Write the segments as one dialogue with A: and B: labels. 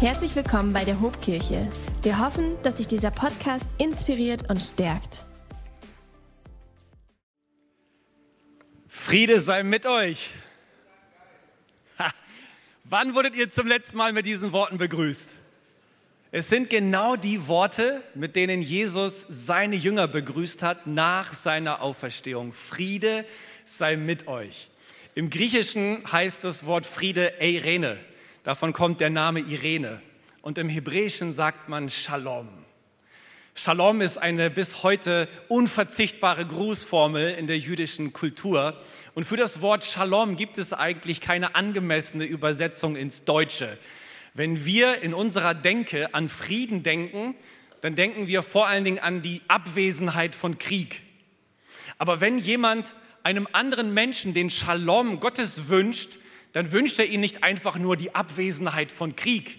A: Herzlich willkommen bei der Hobkirche. Wir hoffen, dass sich dieser Podcast inspiriert und stärkt.
B: Friede sei mit euch. Ha. Wann wurdet ihr zum letzten Mal mit diesen Worten begrüßt? Es sind genau die Worte, mit denen Jesus seine Jünger begrüßt hat nach seiner Auferstehung. Friede sei mit euch. Im Griechischen heißt das Wort Friede Eirene. Davon kommt der Name Irene. Und im Hebräischen sagt man Shalom. Shalom ist eine bis heute unverzichtbare Grußformel in der jüdischen Kultur. Und für das Wort Shalom gibt es eigentlich keine angemessene Übersetzung ins Deutsche. Wenn wir in unserer Denke an Frieden denken, dann denken wir vor allen Dingen an die Abwesenheit von Krieg. Aber wenn jemand einem anderen Menschen den Shalom Gottes wünscht, dann wünscht er ihm nicht einfach nur die Abwesenheit von Krieg,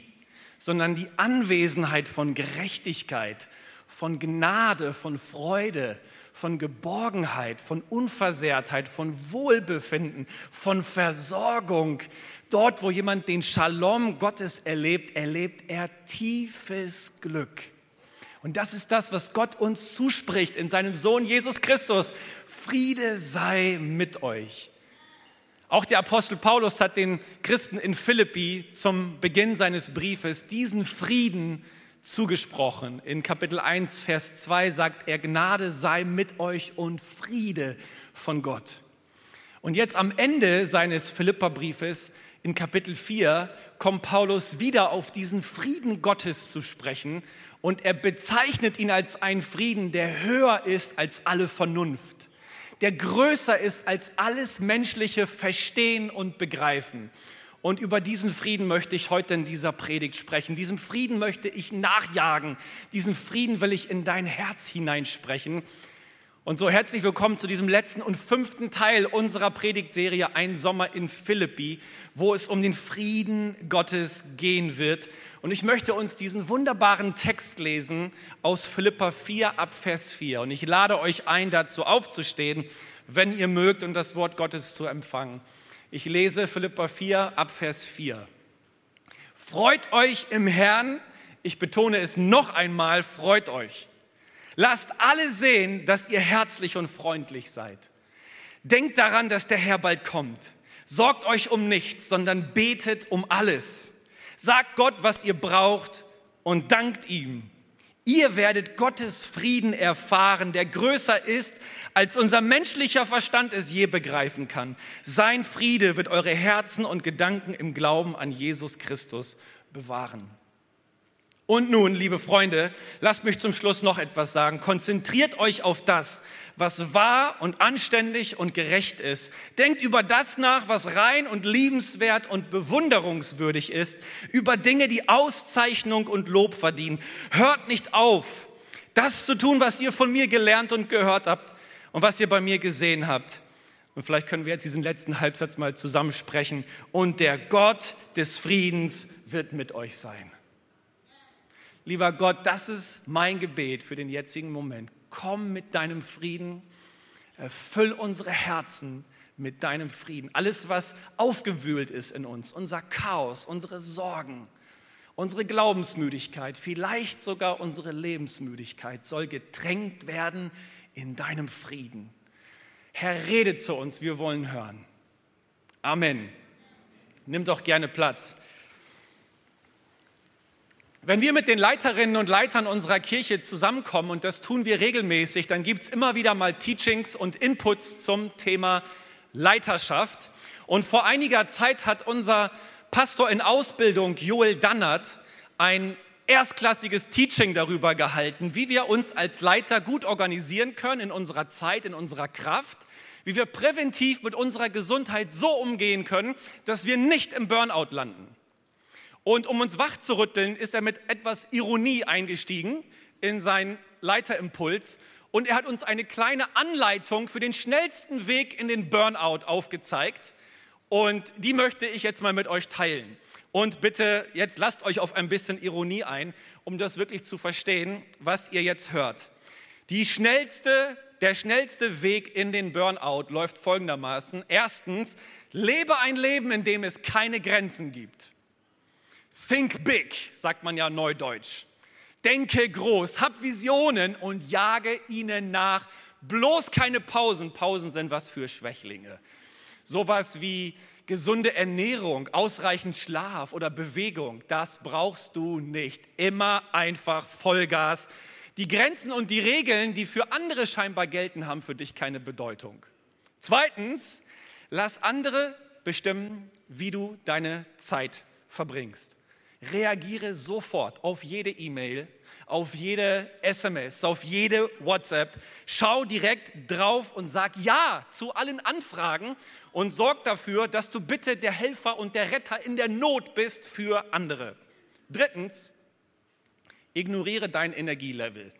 B: sondern die Anwesenheit von Gerechtigkeit, von Gnade, von Freude, von Geborgenheit, von Unversehrtheit, von Wohlbefinden, von Versorgung, Dort, wo jemand den Shalom Gottes erlebt, erlebt er tiefes Glück. Und das ist das, was Gott uns zuspricht in seinem Sohn Jesus Christus. Friede sei mit euch. Auch der Apostel Paulus hat den Christen in Philippi zum Beginn seines Briefes diesen Frieden zugesprochen. In Kapitel 1, Vers 2 sagt er, Gnade sei mit euch und Friede von Gott. Und jetzt am Ende seines Philipperbriefes in Kapitel 4 kommt Paulus wieder auf diesen Frieden Gottes zu sprechen und er bezeichnet ihn als einen Frieden, der höher ist als alle Vernunft, der größer ist als alles menschliche Verstehen und Begreifen. Und über diesen Frieden möchte ich heute in dieser Predigt sprechen. Diesem Frieden möchte ich nachjagen. Diesen Frieden will ich in dein Herz hineinsprechen. Und so herzlich willkommen zu diesem letzten und fünften Teil unserer Predigtserie Ein Sommer in Philippi, wo es um den Frieden Gottes gehen wird. Und ich möchte uns diesen wunderbaren Text lesen aus Philippa 4 ab Vers 4. Und ich lade euch ein, dazu aufzustehen, wenn ihr mögt und das Wort Gottes zu empfangen. Ich lese Philippa 4 ab Vers 4. Freut euch im Herrn. Ich betone es noch einmal, freut euch. Lasst alle sehen, dass ihr herzlich und freundlich seid. Denkt daran, dass der Herr bald kommt. Sorgt euch um nichts, sondern betet um alles. Sagt Gott, was ihr braucht und dankt ihm. Ihr werdet Gottes Frieden erfahren, der größer ist, als unser menschlicher Verstand es je begreifen kann. Sein Friede wird eure Herzen und Gedanken im Glauben an Jesus Christus bewahren. Und nun, liebe Freunde, lasst mich zum Schluss noch etwas sagen. Konzentriert euch auf das, was wahr und anständig und gerecht ist. Denkt über das nach, was rein und liebenswert und bewunderungswürdig ist, über Dinge, die Auszeichnung und Lob verdienen. Hört nicht auf, das zu tun, was ihr von mir gelernt und gehört habt und was ihr bei mir gesehen habt. Und vielleicht können wir jetzt diesen letzten Halbsatz mal zusammensprechen. Und der Gott des Friedens wird mit euch sein. Lieber Gott, das ist mein Gebet für den jetzigen Moment. Komm mit deinem Frieden, erfüll unsere Herzen mit deinem Frieden. Alles, was aufgewühlt ist in uns, unser Chaos, unsere Sorgen, unsere Glaubensmüdigkeit, vielleicht sogar unsere Lebensmüdigkeit, soll getränkt werden in deinem Frieden. Herr, rede zu uns, wir wollen hören. Amen. Nimm doch gerne Platz. Wenn wir mit den Leiterinnen und Leitern unserer Kirche zusammenkommen, und das tun wir regelmäßig, dann gibt es immer wieder mal Teachings und Inputs zum Thema Leiterschaft. Und vor einiger Zeit hat unser Pastor in Ausbildung, Joel Dannert, ein erstklassiges Teaching darüber gehalten, wie wir uns als Leiter gut organisieren können in unserer Zeit, in unserer Kraft, wie wir präventiv mit unserer Gesundheit so umgehen können, dass wir nicht im Burnout landen. Und um uns wach zu rütteln, ist er mit etwas Ironie eingestiegen in seinen Leiterimpuls und er hat uns eine kleine Anleitung für den schnellsten Weg in den Burnout aufgezeigt. Und die möchte ich jetzt mal mit euch teilen. Und bitte, jetzt lasst euch auf ein bisschen Ironie ein, um das wirklich zu verstehen, was ihr jetzt hört. Die schnellste, der schnellste Weg in den Burnout läuft folgendermaßen. Erstens, lebe ein Leben, in dem es keine Grenzen gibt. Think big, sagt man ja neudeutsch. Denke groß, hab Visionen und jage ihnen nach. Bloß keine Pausen. Pausen sind was für Schwächlinge. Sowas wie gesunde Ernährung, ausreichend Schlaf oder Bewegung, das brauchst du nicht. Immer einfach Vollgas. Die Grenzen und die Regeln, die für andere scheinbar gelten, haben für dich keine Bedeutung. Zweitens, lass andere bestimmen, wie du deine Zeit verbringst. Reagiere sofort auf jede E-Mail, auf jede SMS, auf jede WhatsApp. Schau direkt drauf und sag Ja zu allen Anfragen und sorg dafür, dass du bitte der Helfer und der Retter in der Not bist für andere. Drittens, ignoriere dein Energielevel.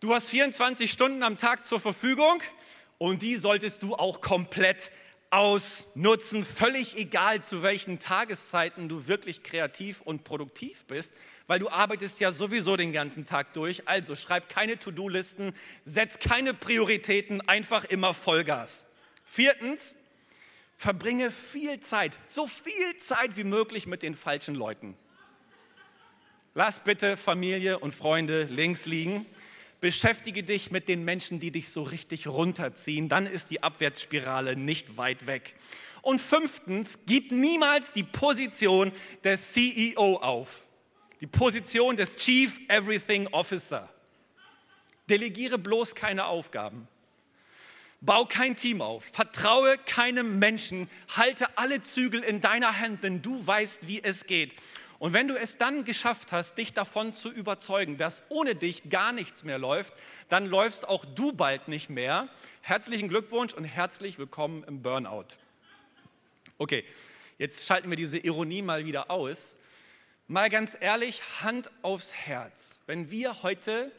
B: Du hast 24 Stunden am Tag zur Verfügung und die solltest du auch komplett ausnutzen, völlig egal zu welchen Tageszeiten du wirklich kreativ und produktiv bist, weil du arbeitest ja sowieso den ganzen Tag durch. Also schreib keine To-Do-Listen, setz keine Prioritäten, einfach immer Vollgas. Viertens, verbringe viel Zeit, so viel Zeit wie möglich mit den falschen Leuten. Lass bitte Familie und Freunde links liegen beschäftige dich mit den Menschen, die dich so richtig runterziehen, dann ist die Abwärtsspirale nicht weit weg. Und fünftens, gib niemals die Position des CEO auf, die Position des Chief Everything Officer. Delegiere bloß keine Aufgaben. Bau kein Team auf, vertraue keinem Menschen, halte alle Zügel in deiner Hand, denn du weißt, wie es geht. Und wenn du es dann geschafft hast, dich davon zu überzeugen, dass ohne dich gar nichts mehr läuft, dann läufst auch du bald nicht mehr. Herzlichen Glückwunsch und herzlich willkommen im Burnout. Okay, jetzt schalten wir diese Ironie mal wieder aus. Mal ganz ehrlich, Hand aufs Herz. Wenn wir heute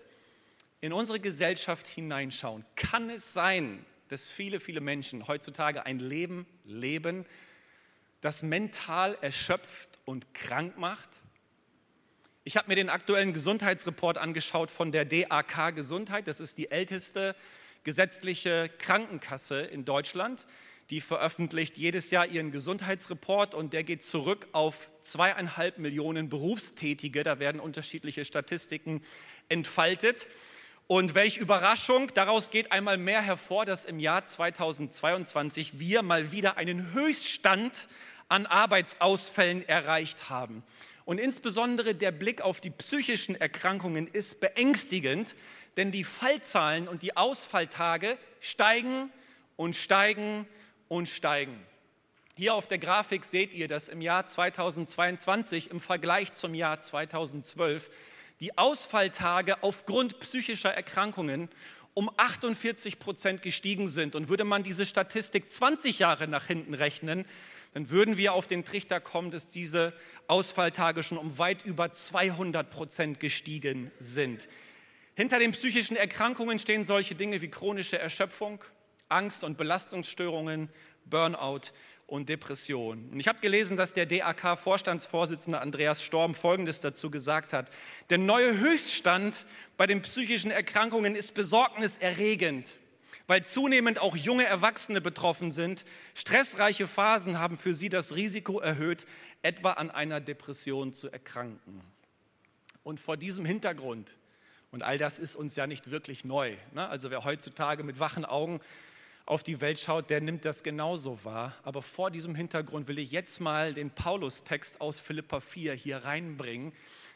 B: in unsere Gesellschaft hineinschauen, kann es sein, dass viele, viele Menschen heutzutage ein Leben leben, das mental erschöpft und krank macht? Ich habe mir den aktuellen Gesundheitsreport angeschaut von der DAK Gesundheit. Das ist die älteste gesetzliche Krankenkasse in Deutschland. Die veröffentlicht jedes Jahr ihren Gesundheitsreport und der geht zurück auf zweieinhalb Millionen Berufstätige. Da werden unterschiedliche Statistiken entfaltet. Und welche Überraschung, daraus geht einmal mehr hervor, dass im Jahr 2022 wir mal wieder einen Höchststand an Arbeitsausfällen erreicht haben. Und insbesondere der Blick auf die psychischen Erkrankungen ist beängstigend, denn die Fallzahlen und die Ausfalltage steigen und steigen und steigen. Hier auf der Grafik seht ihr, dass im Jahr 2022 im Vergleich zum Jahr 2012 die Ausfalltage aufgrund psychischer Erkrankungen um 48 Prozent gestiegen sind. Und würde man diese Statistik 20 Jahre nach hinten rechnen, dann würden wir auf den Trichter kommen, dass diese Ausfalltage schon um weit über 200 Prozent gestiegen sind. Hinter den psychischen Erkrankungen stehen solche Dinge wie chronische Erschöpfung, Angst- und Belastungsstörungen, Burnout und Depression. Und ich habe gelesen, dass der DAK-Vorstandsvorsitzende Andreas Storm Folgendes dazu gesagt hat. Der neue Höchststand bei den psychischen Erkrankungen ist besorgniserregend weil zunehmend auch junge Erwachsene betroffen sind. Stressreiche Phasen haben für sie das Risiko erhöht, etwa an einer Depression zu erkranken. Und vor diesem Hintergrund, und all das ist uns ja nicht wirklich neu, ne? also wer heutzutage mit wachen Augen auf die Welt schaut, der nimmt das genauso wahr. Aber vor diesem Hintergrund will ich jetzt mal den Paulus-Text aus Philippa 4 hier reinbringen,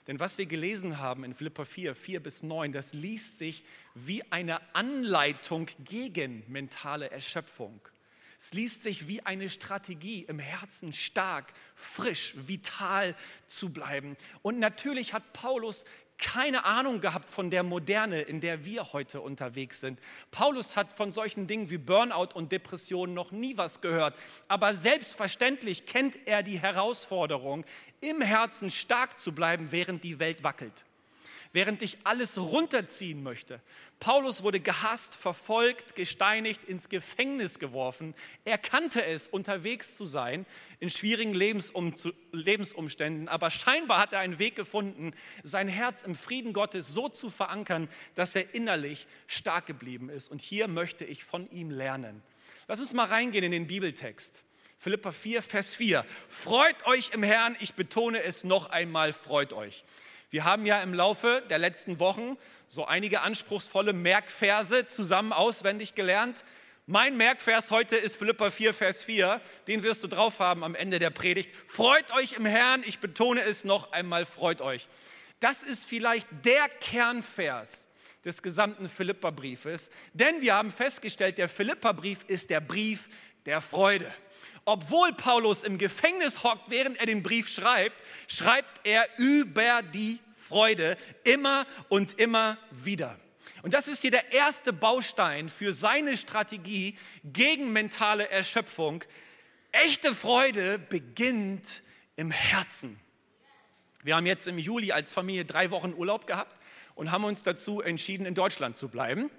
B: denn was wir gelesen haben in Philippa 4, 4 bis 9, das liest sich wie eine Anleitung gegen mentale Erschöpfung. Es liest sich wie eine Strategie, im Herzen stark, frisch, vital zu bleiben. Und natürlich hat Paulus keine Ahnung gehabt von der Moderne, in der wir heute unterwegs sind. Paulus hat von solchen Dingen wie Burnout und Depression noch nie was gehört. Aber selbstverständlich kennt er die Herausforderung, im Herzen stark zu bleiben, während die Welt wackelt, während dich alles runterziehen möchte. Paulus wurde gehasst, verfolgt, gesteinigt, ins Gefängnis geworfen. Er kannte es, unterwegs zu sein in schwierigen Lebensum Lebensumständen, aber scheinbar hat er einen Weg gefunden, sein Herz im Frieden Gottes so zu verankern, dass er innerlich stark geblieben ist. Und hier möchte ich von ihm lernen. Lass uns mal reingehen in den Bibeltext. Philippa 4, Vers 4. Freut euch im Herrn, ich betone es noch einmal, freut euch. Wir haben ja im Laufe der letzten Wochen so einige anspruchsvolle Merkverse zusammen auswendig gelernt. Mein Merkvers heute ist Philippa 4, Vers 4. Den wirst du drauf haben am Ende der Predigt. Freut euch im Herrn, ich betone es noch einmal, freut euch. Das ist vielleicht der Kernvers des gesamten Philippa-Briefes, denn wir haben festgestellt, der Philippa-Brief ist der Brief der Freude. Obwohl Paulus im Gefängnis hockt, während er den Brief schreibt, schreibt er über die Freude immer und immer wieder. Und das ist hier der erste Baustein für seine Strategie gegen mentale Erschöpfung. Echte Freude beginnt im Herzen. Wir haben jetzt im Juli als Familie drei Wochen Urlaub gehabt und haben uns dazu entschieden, in Deutschland zu bleiben.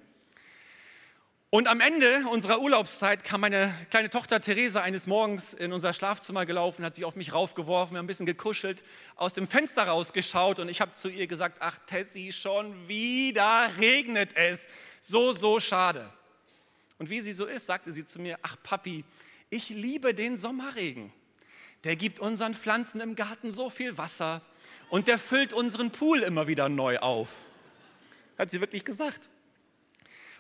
B: Und am Ende unserer Urlaubszeit kam meine kleine Tochter Theresa eines Morgens in unser Schlafzimmer gelaufen, hat sich auf mich raufgeworfen, wir haben ein bisschen gekuschelt, aus dem Fenster rausgeschaut und ich habe zu ihr gesagt, ach Tessie, schon wieder regnet es. So, so schade. Und wie sie so ist, sagte sie zu mir, ach Papi, ich liebe den Sommerregen. Der gibt unseren Pflanzen im Garten so viel Wasser und der füllt unseren Pool immer wieder neu auf. Hat sie wirklich gesagt.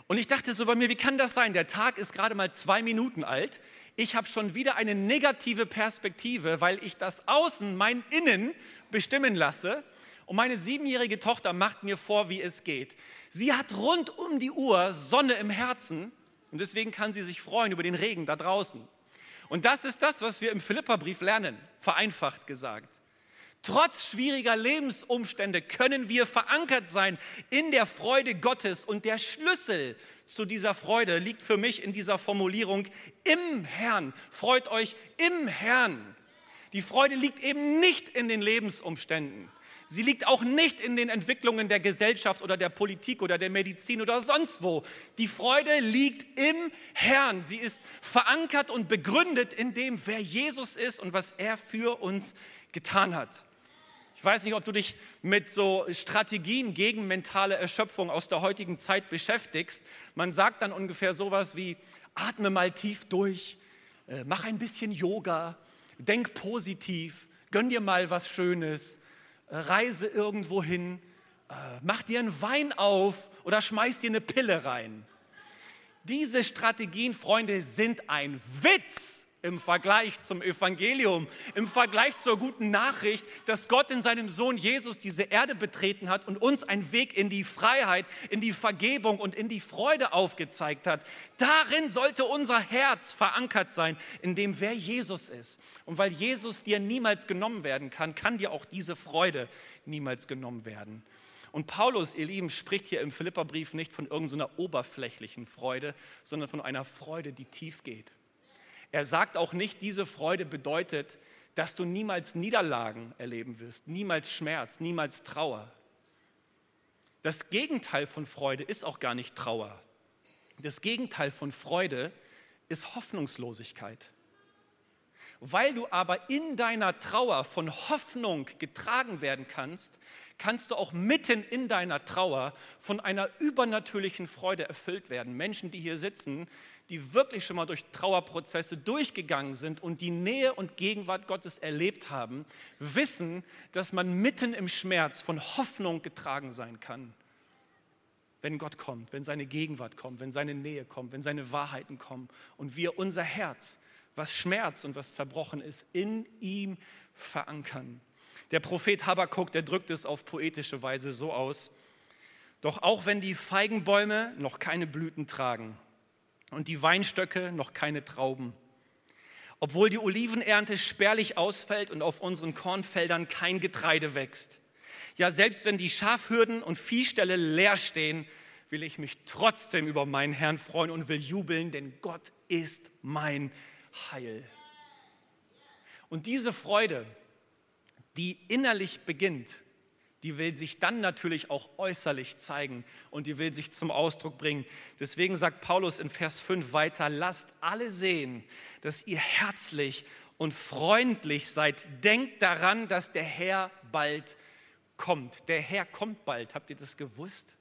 B: Und ich dachte so bei mir, wie kann das sein? Der Tag ist gerade mal zwei Minuten alt. Ich habe schon wieder eine negative Perspektive, weil ich das Außen, mein Innen bestimmen lasse. Und meine siebenjährige Tochter macht mir vor, wie es geht. Sie hat rund um die Uhr Sonne im Herzen und deswegen kann sie sich freuen über den Regen da draußen. Und das ist das, was wir im Philipperbrief lernen, vereinfacht gesagt. Trotz schwieriger Lebensumstände können wir verankert sein in der Freude Gottes. Und der Schlüssel zu dieser Freude liegt für mich in dieser Formulierung im Herrn. Freut euch im Herrn. Die Freude liegt eben nicht in den Lebensumständen. Sie liegt auch nicht in den Entwicklungen der Gesellschaft oder der Politik oder der Medizin oder sonst wo. Die Freude liegt im Herrn. Sie ist verankert und begründet in dem, wer Jesus ist und was er für uns getan hat. Ich weiß nicht, ob du dich mit so Strategien gegen mentale Erschöpfung aus der heutigen Zeit beschäftigst. Man sagt dann ungefähr sowas wie, atme mal tief durch, äh, mach ein bisschen Yoga, denk positiv, gönn dir mal was Schönes, äh, reise irgendwo hin, äh, mach dir einen Wein auf oder schmeiß dir eine Pille rein. Diese Strategien, Freunde, sind ein Witz im Vergleich zum Evangelium, im Vergleich zur guten Nachricht, dass Gott in seinem Sohn Jesus diese Erde betreten hat und uns einen Weg in die Freiheit, in die Vergebung und in die Freude aufgezeigt hat. Darin sollte unser Herz verankert sein, in dem wer Jesus ist. Und weil Jesus dir niemals genommen werden kann, kann dir auch diese Freude niemals genommen werden. Und Paulus, ihr Lieben, spricht hier im Philipperbrief nicht von irgendeiner oberflächlichen Freude, sondern von einer Freude, die tief geht. Er sagt auch nicht, diese Freude bedeutet, dass du niemals Niederlagen erleben wirst, niemals Schmerz, niemals Trauer. Das Gegenteil von Freude ist auch gar nicht Trauer. Das Gegenteil von Freude ist Hoffnungslosigkeit. Weil du aber in deiner Trauer von Hoffnung getragen werden kannst, kannst du auch mitten in deiner Trauer von einer übernatürlichen Freude erfüllt werden. Menschen, die hier sitzen, die wirklich schon mal durch Trauerprozesse durchgegangen sind und die Nähe und Gegenwart Gottes erlebt haben, wissen, dass man mitten im Schmerz von Hoffnung getragen sein kann. Wenn Gott kommt, wenn seine Gegenwart kommt, wenn seine Nähe kommt, wenn seine Wahrheiten kommen und wir unser Herz, was schmerzt und was zerbrochen ist, in ihm verankern. Der Prophet Habakkuk, der drückt es auf poetische Weise so aus. Doch auch wenn die Feigenbäume noch keine Blüten tragen und die Weinstöcke noch keine Trauben. Obwohl die Olivenernte spärlich ausfällt und auf unseren Kornfeldern kein Getreide wächst. Ja, selbst wenn die Schafhürden und Viehställe leer stehen, will ich mich trotzdem über meinen Herrn freuen und will jubeln, denn Gott ist mein Heil. Und diese Freude, die innerlich beginnt, die will sich dann natürlich auch äußerlich zeigen und die will sich zum Ausdruck bringen. Deswegen sagt Paulus in Vers 5 weiter, lasst alle sehen, dass ihr herzlich und freundlich seid. Denkt daran, dass der Herr bald kommt. Der Herr kommt bald. Habt ihr das gewusst?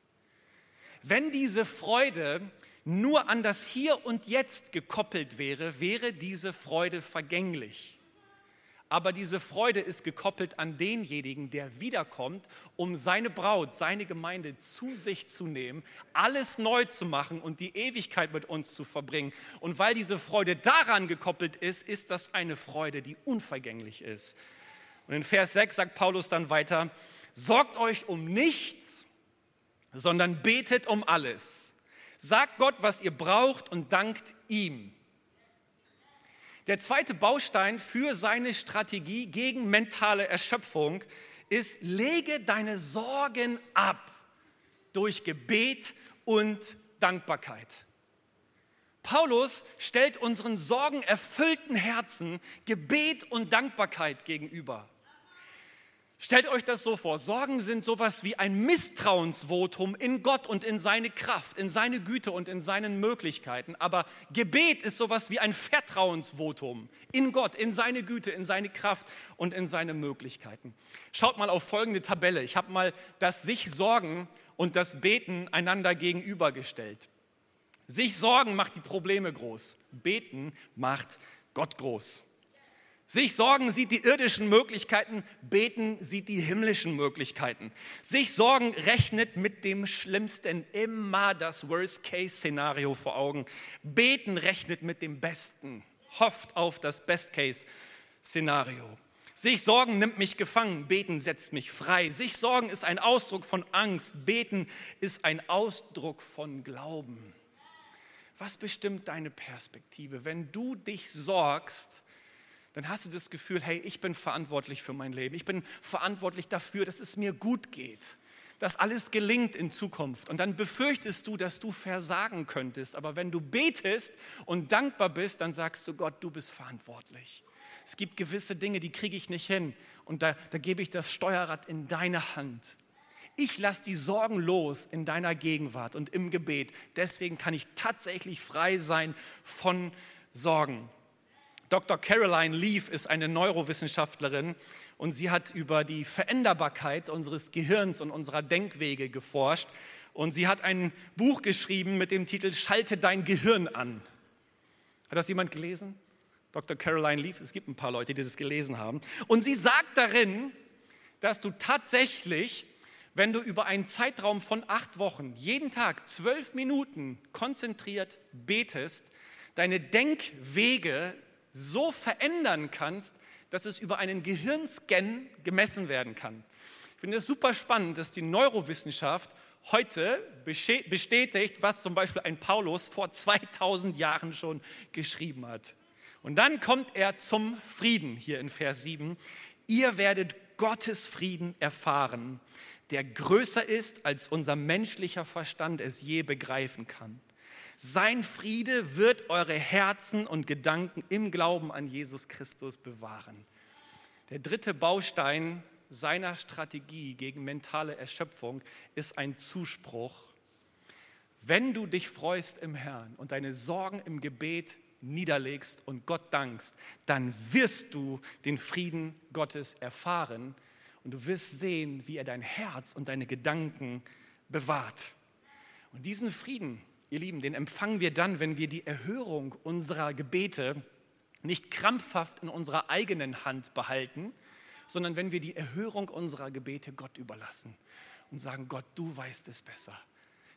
B: Wenn diese Freude nur an das Hier und Jetzt gekoppelt wäre, wäre diese Freude vergänglich. Aber diese Freude ist gekoppelt an denjenigen, der wiederkommt, um seine Braut, seine Gemeinde zu sich zu nehmen, alles neu zu machen und die Ewigkeit mit uns zu verbringen. Und weil diese Freude daran gekoppelt ist, ist das eine Freude, die unvergänglich ist. Und in Vers 6 sagt Paulus dann weiter, sorgt euch um nichts, sondern betet um alles. Sagt Gott, was ihr braucht und dankt ihm. Der zweite Baustein für seine Strategie gegen mentale Erschöpfung ist, lege deine Sorgen ab durch Gebet und Dankbarkeit. Paulus stellt unseren sorgenerfüllten Herzen Gebet und Dankbarkeit gegenüber. Stellt euch das so vor, Sorgen sind sowas wie ein Misstrauensvotum in Gott und in seine Kraft, in seine Güte und in seinen Möglichkeiten. Aber Gebet ist sowas wie ein Vertrauensvotum in Gott, in seine Güte, in seine Kraft und in seine Möglichkeiten. Schaut mal auf folgende Tabelle. Ich habe mal das sich Sorgen und das Beten einander gegenübergestellt. Sich Sorgen macht die Probleme groß, Beten macht Gott groß. Sich sorgen sieht die irdischen Möglichkeiten, beten sieht die himmlischen Möglichkeiten. Sich sorgen rechnet mit dem Schlimmsten, immer das Worst-Case-Szenario vor Augen. Beten rechnet mit dem Besten, hofft auf das Best-Case-Szenario. Sich sorgen nimmt mich gefangen, beten setzt mich frei. Sich sorgen ist ein Ausdruck von Angst, beten ist ein Ausdruck von Glauben. Was bestimmt deine Perspektive? Wenn du dich sorgst, dann hast du das Gefühl, hey, ich bin verantwortlich für mein Leben. Ich bin verantwortlich dafür, dass es mir gut geht, dass alles gelingt in Zukunft. Und dann befürchtest du, dass du versagen könntest. Aber wenn du betest und dankbar bist, dann sagst du Gott, du bist verantwortlich. Es gibt gewisse Dinge, die kriege ich nicht hin. Und da, da gebe ich das Steuerrad in deine Hand. Ich lasse die Sorgen los in deiner Gegenwart und im Gebet. Deswegen kann ich tatsächlich frei sein von Sorgen. Dr. Caroline Leaf ist eine Neurowissenschaftlerin und sie hat über die Veränderbarkeit unseres Gehirns und unserer Denkwege geforscht. Und sie hat ein Buch geschrieben mit dem Titel Schalte dein Gehirn an. Hat das jemand gelesen? Dr. Caroline Leaf, es gibt ein paar Leute, die das gelesen haben. Und sie sagt darin, dass du tatsächlich, wenn du über einen Zeitraum von acht Wochen jeden Tag zwölf Minuten konzentriert betest, deine Denkwege so verändern kannst, dass es über einen Gehirnscan gemessen werden kann. Ich finde es super spannend, dass die Neurowissenschaft heute bestätigt, was zum Beispiel ein Paulus vor 2000 Jahren schon geschrieben hat. Und dann kommt er zum Frieden hier in Vers 7. Ihr werdet Gottes Frieden erfahren, der größer ist, als unser menschlicher Verstand es je begreifen kann. Sein Friede wird eure Herzen und Gedanken im Glauben an Jesus Christus bewahren. Der dritte Baustein seiner Strategie gegen mentale Erschöpfung ist ein Zuspruch. Wenn du dich freust im Herrn und deine Sorgen im Gebet niederlegst und Gott dankst, dann wirst du den Frieden Gottes erfahren und du wirst sehen, wie er dein Herz und deine Gedanken bewahrt. Und diesen Frieden, Ihr Lieben, den empfangen wir dann, wenn wir die Erhörung unserer Gebete nicht krampfhaft in unserer eigenen Hand behalten, sondern wenn wir die Erhörung unserer Gebete Gott überlassen und sagen, Gott, du weißt es besser.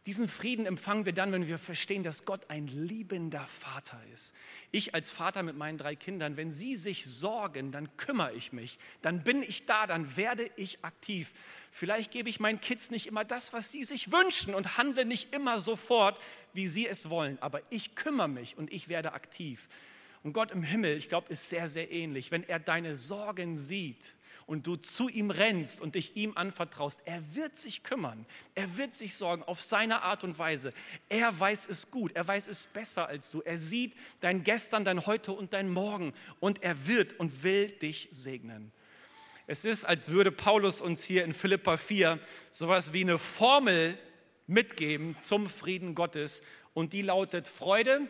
B: Diesen Frieden empfangen wir dann, wenn wir verstehen, dass Gott ein liebender Vater ist. Ich als Vater mit meinen drei Kindern, wenn sie sich sorgen, dann kümmere ich mich, dann bin ich da, dann werde ich aktiv. Vielleicht gebe ich meinen Kids nicht immer das, was sie sich wünschen und handle nicht immer sofort, wie sie es wollen, aber ich kümmere mich und ich werde aktiv. Und Gott im Himmel, ich glaube, ist sehr, sehr ähnlich. Wenn er deine Sorgen sieht, und du zu ihm rennst und dich ihm anvertraust, er wird sich kümmern. Er wird sich sorgen auf seine Art und Weise. Er weiß es gut. Er weiß es besser als du. Er sieht dein Gestern, dein Heute und dein Morgen und er wird und will dich segnen. Es ist, als würde Paulus uns hier in Philippa 4 sowas wie eine Formel mitgeben zum Frieden Gottes und die lautet Freude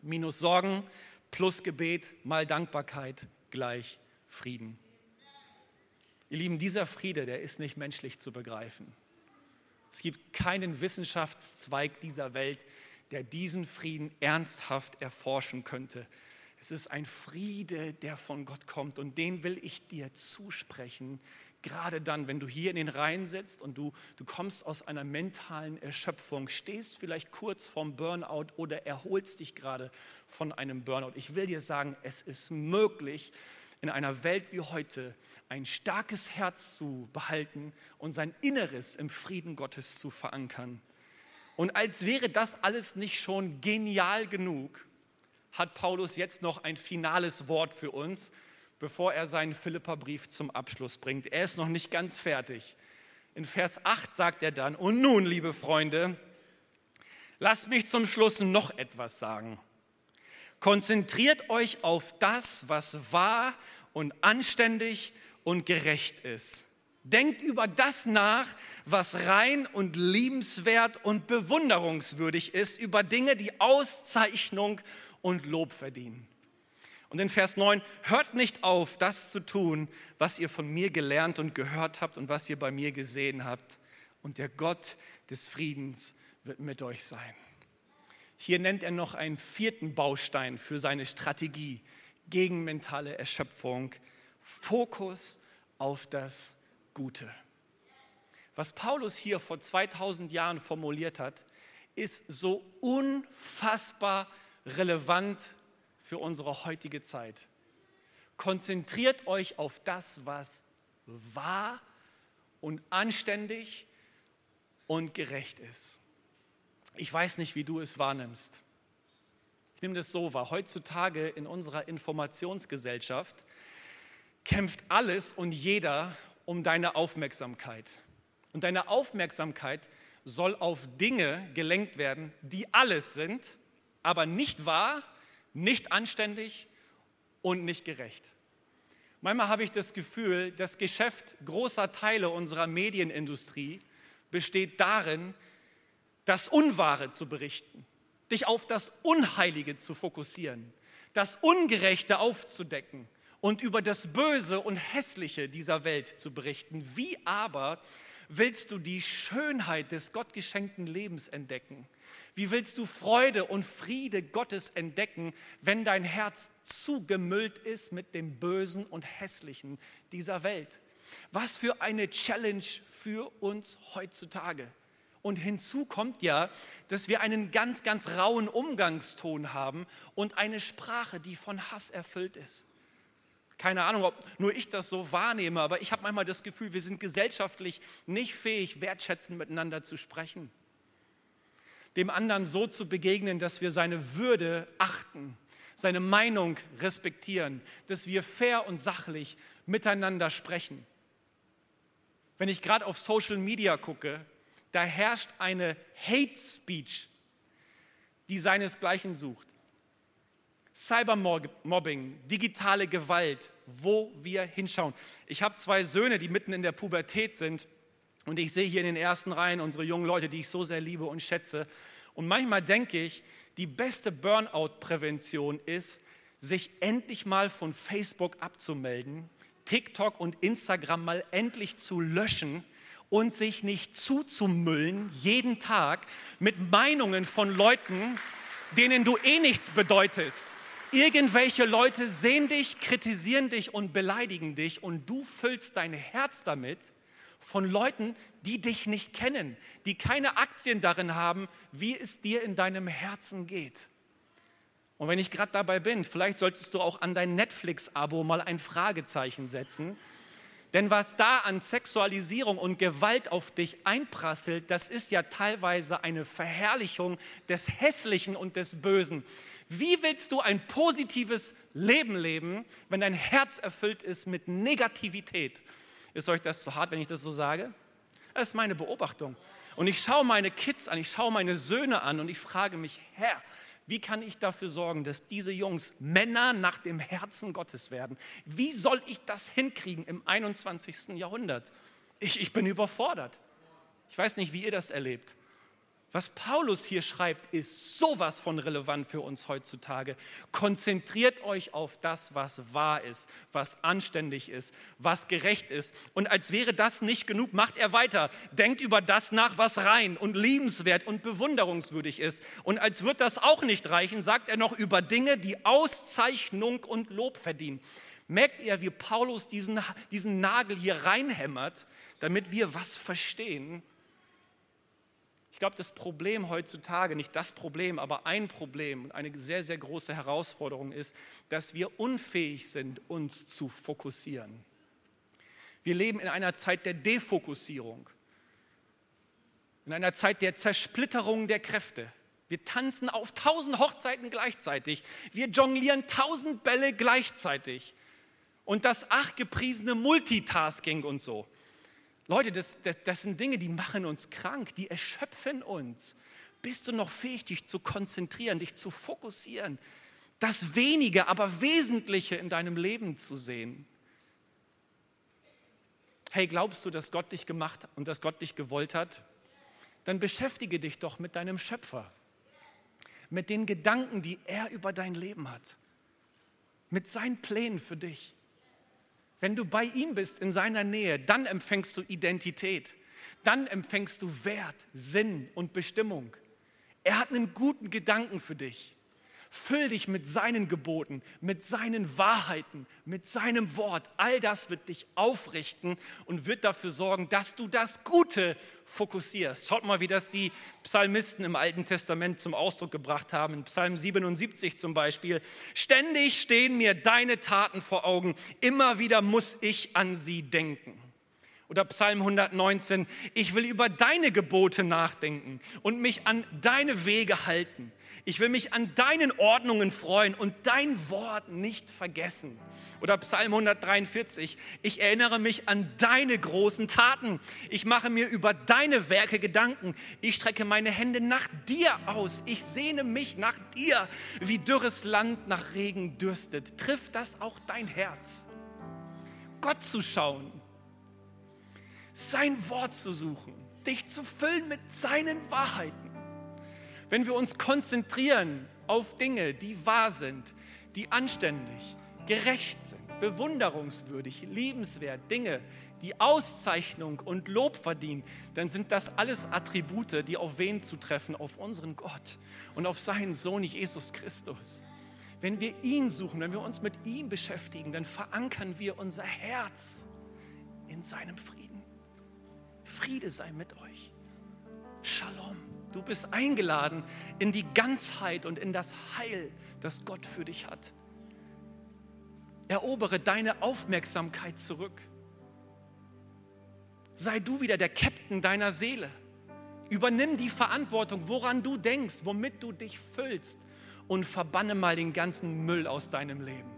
B: minus Sorgen plus Gebet mal Dankbarkeit gleich Frieden. Ihr Lieben, dieser Friede, der ist nicht menschlich zu begreifen. Es gibt keinen Wissenschaftszweig dieser Welt, der diesen Frieden ernsthaft erforschen könnte. Es ist ein Friede, der von Gott kommt und den will ich dir zusprechen. Gerade dann, wenn du hier in den Reihen sitzt und du, du kommst aus einer mentalen Erschöpfung, stehst vielleicht kurz vorm Burnout oder erholst dich gerade von einem Burnout. Ich will dir sagen, es ist möglich, in einer Welt wie heute ein starkes Herz zu behalten und sein Inneres im Frieden Gottes zu verankern. Und als wäre das alles nicht schon genial genug, hat Paulus jetzt noch ein finales Wort für uns, bevor er seinen Philipperbrief zum Abschluss bringt. Er ist noch nicht ganz fertig. In Vers 8 sagt er dann, und nun, liebe Freunde, lasst mich zum Schluss noch etwas sagen. Konzentriert euch auf das, was wahr und anständig und gerecht ist. Denkt über das nach, was rein und liebenswert und bewunderungswürdig ist, über Dinge, die Auszeichnung und Lob verdienen. Und in Vers 9, hört nicht auf, das zu tun, was ihr von mir gelernt und gehört habt und was ihr bei mir gesehen habt. Und der Gott des Friedens wird mit euch sein. Hier nennt er noch einen vierten Baustein für seine Strategie gegen mentale Erschöpfung. Fokus auf das Gute. Was Paulus hier vor 2000 Jahren formuliert hat, ist so unfassbar relevant für unsere heutige Zeit. Konzentriert euch auf das, was wahr und anständig und gerecht ist. Ich weiß nicht, wie du es wahrnimmst. Ich nehme das so wahr. Heutzutage in unserer Informationsgesellschaft kämpft alles und jeder um deine Aufmerksamkeit. Und deine Aufmerksamkeit soll auf Dinge gelenkt werden, die alles sind, aber nicht wahr, nicht anständig und nicht gerecht. Manchmal habe ich das Gefühl, das Geschäft großer Teile unserer Medienindustrie besteht darin, das Unwahre zu berichten, dich auf das Unheilige zu fokussieren, das Ungerechte aufzudecken und über das Böse und Hässliche dieser Welt zu berichten. Wie aber willst du die Schönheit des gottgeschenkten Lebens entdecken? Wie willst du Freude und Friede Gottes entdecken, wenn dein Herz zugemüllt ist mit dem Bösen und Hässlichen dieser Welt? Was für eine Challenge für uns heutzutage. Und hinzu kommt ja, dass wir einen ganz, ganz rauen Umgangston haben und eine Sprache, die von Hass erfüllt ist. Keine Ahnung, ob nur ich das so wahrnehme, aber ich habe manchmal das Gefühl, wir sind gesellschaftlich nicht fähig, wertschätzend miteinander zu sprechen dem anderen so zu begegnen, dass wir seine Würde achten, seine Meinung respektieren, dass wir fair und sachlich miteinander sprechen. Wenn ich gerade auf Social Media gucke, da herrscht eine Hate Speech, die seinesgleichen sucht. Cybermobbing, digitale Gewalt, wo wir hinschauen. Ich habe zwei Söhne, die mitten in der Pubertät sind und ich sehe hier in den ersten Reihen unsere jungen Leute, die ich so sehr liebe und schätze. Und manchmal denke ich, die beste Burnout-Prävention ist, sich endlich mal von Facebook abzumelden, TikTok und Instagram mal endlich zu löschen und sich nicht zuzumüllen jeden Tag mit Meinungen von Leuten, denen du eh nichts bedeutest. Irgendwelche Leute sehen dich, kritisieren dich und beleidigen dich und du füllst dein Herz damit von Leuten, die dich nicht kennen, die keine Aktien darin haben, wie es dir in deinem Herzen geht. Und wenn ich gerade dabei bin, vielleicht solltest du auch an dein Netflix-Abo mal ein Fragezeichen setzen. Denn was da an Sexualisierung und Gewalt auf dich einprasselt, das ist ja teilweise eine Verherrlichung des Hässlichen und des Bösen. Wie willst du ein positives Leben leben, wenn dein Herz erfüllt ist mit Negativität ist euch das zu hart, wenn ich das so sage? Das ist meine Beobachtung. Und ich schaue meine Kids an, ich schaue meine Söhne an und ich frage mich, Herr, wie kann ich dafür sorgen, dass diese Jungs Männer nach dem Herzen Gottes werden? Wie soll ich das hinkriegen im 21. Jahrhundert? Ich, ich bin überfordert. Ich weiß nicht, wie ihr das erlebt. Was Paulus hier schreibt, ist sowas von relevant für uns heutzutage. Konzentriert euch auf das, was wahr ist, was anständig ist, was gerecht ist. Und als wäre das nicht genug, macht er weiter. Denkt über das nach, was rein und liebenswert und bewunderungswürdig ist. Und als wird das auch nicht reichen, sagt er noch über Dinge, die Auszeichnung und Lob verdienen. Merkt ihr, wie Paulus diesen, diesen Nagel hier reinhämmert, damit wir was verstehen? Ich glaube, das Problem heutzutage, nicht das Problem, aber ein Problem und eine sehr, sehr große Herausforderung ist, dass wir unfähig sind, uns zu fokussieren. Wir leben in einer Zeit der Defokussierung, in einer Zeit der Zersplitterung der Kräfte. Wir tanzen auf tausend Hochzeiten gleichzeitig. Wir jonglieren tausend Bälle gleichzeitig. Und das ach gepriesene Multitasking und so. Leute, das, das, das sind Dinge, die machen uns krank, die erschöpfen uns. Bist du noch fähig, dich zu konzentrieren, dich zu fokussieren, das Wenige, aber Wesentliche in deinem Leben zu sehen? Hey, glaubst du, dass Gott dich gemacht und dass Gott dich gewollt hat? Dann beschäftige dich doch mit deinem Schöpfer, mit den Gedanken, die er über dein Leben hat, mit seinen Plänen für dich. Wenn du bei ihm bist, in seiner Nähe, dann empfängst du Identität. Dann empfängst du Wert, Sinn und Bestimmung. Er hat einen guten Gedanken für dich. Füll dich mit seinen Geboten, mit seinen Wahrheiten, mit seinem Wort. All das wird dich aufrichten und wird dafür sorgen, dass du das Gute fokussierst. Schaut mal, wie das die Psalmisten im Alten Testament zum Ausdruck gebracht haben. In Psalm 77 zum Beispiel. Ständig stehen mir deine Taten vor Augen. Immer wieder muss ich an sie denken. Oder Psalm 119. Ich will über deine Gebote nachdenken und mich an deine Wege halten. Ich will mich an deinen Ordnungen freuen und dein Wort nicht vergessen. Oder Psalm 143, ich erinnere mich an deine großen Taten. Ich mache mir über deine Werke Gedanken. Ich strecke meine Hände nach dir aus. Ich sehne mich nach dir, wie dürres Land nach Regen dürstet. Trifft das auch dein Herz? Gott zu schauen, sein Wort zu suchen, dich zu füllen mit seinen Wahrheiten. Wenn wir uns konzentrieren auf Dinge, die wahr sind, die anständig, gerecht sind, bewunderungswürdig, liebenswert, Dinge, die Auszeichnung und Lob verdienen, dann sind das alles Attribute, die auf wen zutreffen? Auf unseren Gott und auf seinen Sohn Jesus Christus. Wenn wir ihn suchen, wenn wir uns mit ihm beschäftigen, dann verankern wir unser Herz in seinem Frieden. Friede sei mit euch. Shalom. Du bist eingeladen in die Ganzheit und in das Heil, das Gott für dich hat. Erobere deine Aufmerksamkeit zurück. Sei du wieder der Captain deiner Seele. Übernimm die Verantwortung, woran du denkst, womit du dich füllst und verbanne mal den ganzen Müll aus deinem Leben.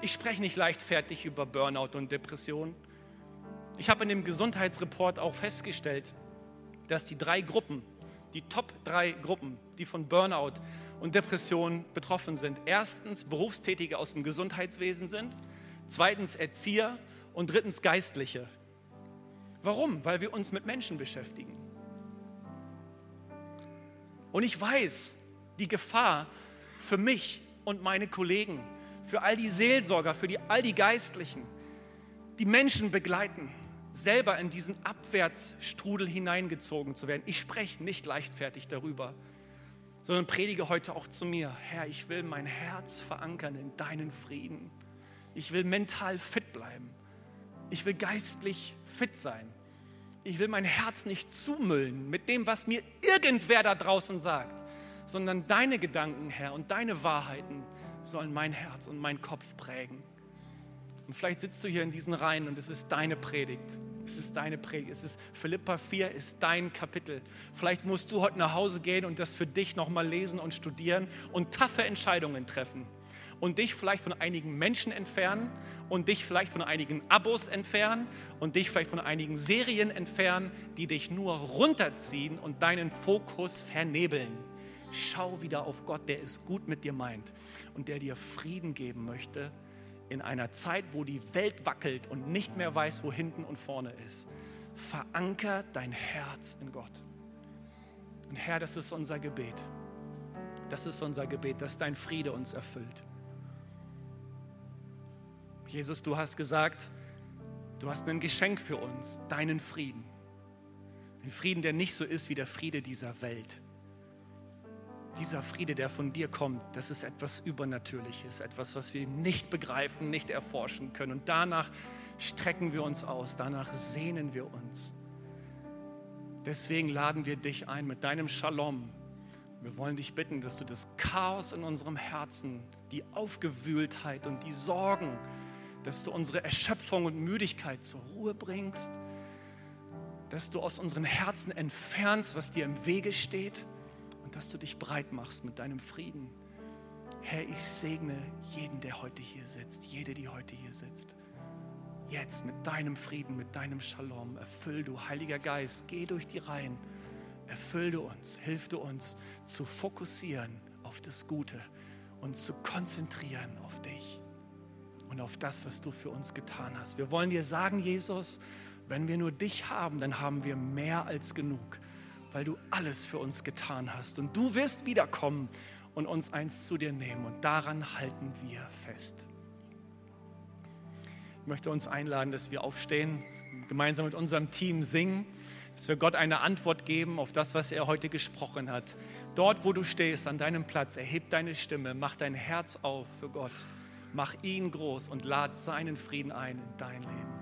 B: Ich spreche nicht leichtfertig über Burnout und Depression. Ich habe in dem Gesundheitsreport auch festgestellt, dass die drei Gruppen, die Top drei Gruppen, die von Burnout und Depressionen betroffen sind. Erstens Berufstätige aus dem Gesundheitswesen sind, zweitens Erzieher und drittens Geistliche. Warum? Weil wir uns mit Menschen beschäftigen. Und ich weiß, die Gefahr für mich und meine Kollegen, für all die Seelsorger, für die, all die Geistlichen, die Menschen begleiten, selber in diesen Abwärtsstrudel hineingezogen zu werden. Ich spreche nicht leichtfertig darüber sondern predige heute auch zu mir, Herr, ich will mein Herz verankern in deinen Frieden. Ich will mental fit bleiben. Ich will geistlich fit sein. Ich will mein Herz nicht zumüllen mit dem, was mir irgendwer da draußen sagt, sondern deine Gedanken, Herr, und deine Wahrheiten sollen mein Herz und mein Kopf prägen. Und vielleicht sitzt du hier in diesen Reihen und es ist deine Predigt. Es ist deine Predigt. Es ist Philippa 4 ist dein Kapitel. Vielleicht musst du heute nach Hause gehen und das für dich nochmal lesen und studieren und taffe Entscheidungen treffen. Und dich vielleicht von einigen Menschen entfernen und dich vielleicht von einigen Abos entfernen und dich vielleicht von einigen Serien entfernen, die dich nur runterziehen und deinen Fokus vernebeln. Schau wieder auf Gott, der es gut mit dir meint und der dir Frieden geben möchte in einer Zeit, wo die Welt wackelt und nicht mehr weiß, wo hinten und vorne ist. Veranker dein Herz in Gott. Und Herr, das ist unser Gebet. Das ist unser Gebet, dass dein Friede uns erfüllt. Jesus, du hast gesagt, du hast ein Geschenk für uns, deinen Frieden. Ein Frieden, der nicht so ist wie der Friede dieser Welt. Dieser Friede, der von dir kommt, das ist etwas Übernatürliches, etwas, was wir nicht begreifen, nicht erforschen können. Und danach strecken wir uns aus, danach sehnen wir uns. Deswegen laden wir dich ein mit deinem Shalom. Wir wollen dich bitten, dass du das Chaos in unserem Herzen, die Aufgewühltheit und die Sorgen, dass du unsere Erschöpfung und Müdigkeit zur Ruhe bringst, dass du aus unseren Herzen entfernst, was dir im Wege steht dass du dich breit machst mit deinem Frieden. Herr, ich segne jeden, der heute hier sitzt, jede, die heute hier sitzt. Jetzt mit deinem Frieden, mit deinem Shalom, erfüll du, Heiliger Geist, geh durch die Reihen, erfüll du uns, hilf du uns zu fokussieren auf das Gute und zu konzentrieren auf dich und auf das, was du für uns getan hast. Wir wollen dir sagen, Jesus, wenn wir nur dich haben, dann haben wir mehr als genug, weil du alles für uns getan hast. Und du wirst wiederkommen und uns eins zu dir nehmen. Und daran halten wir fest. Ich möchte uns einladen, dass wir aufstehen, gemeinsam mit unserem Team singen, dass wir Gott eine Antwort geben auf das, was er heute gesprochen hat. Dort, wo du stehst, an deinem Platz, erheb deine Stimme, mach dein Herz auf für Gott. Mach ihn groß und lad seinen Frieden ein in dein Leben.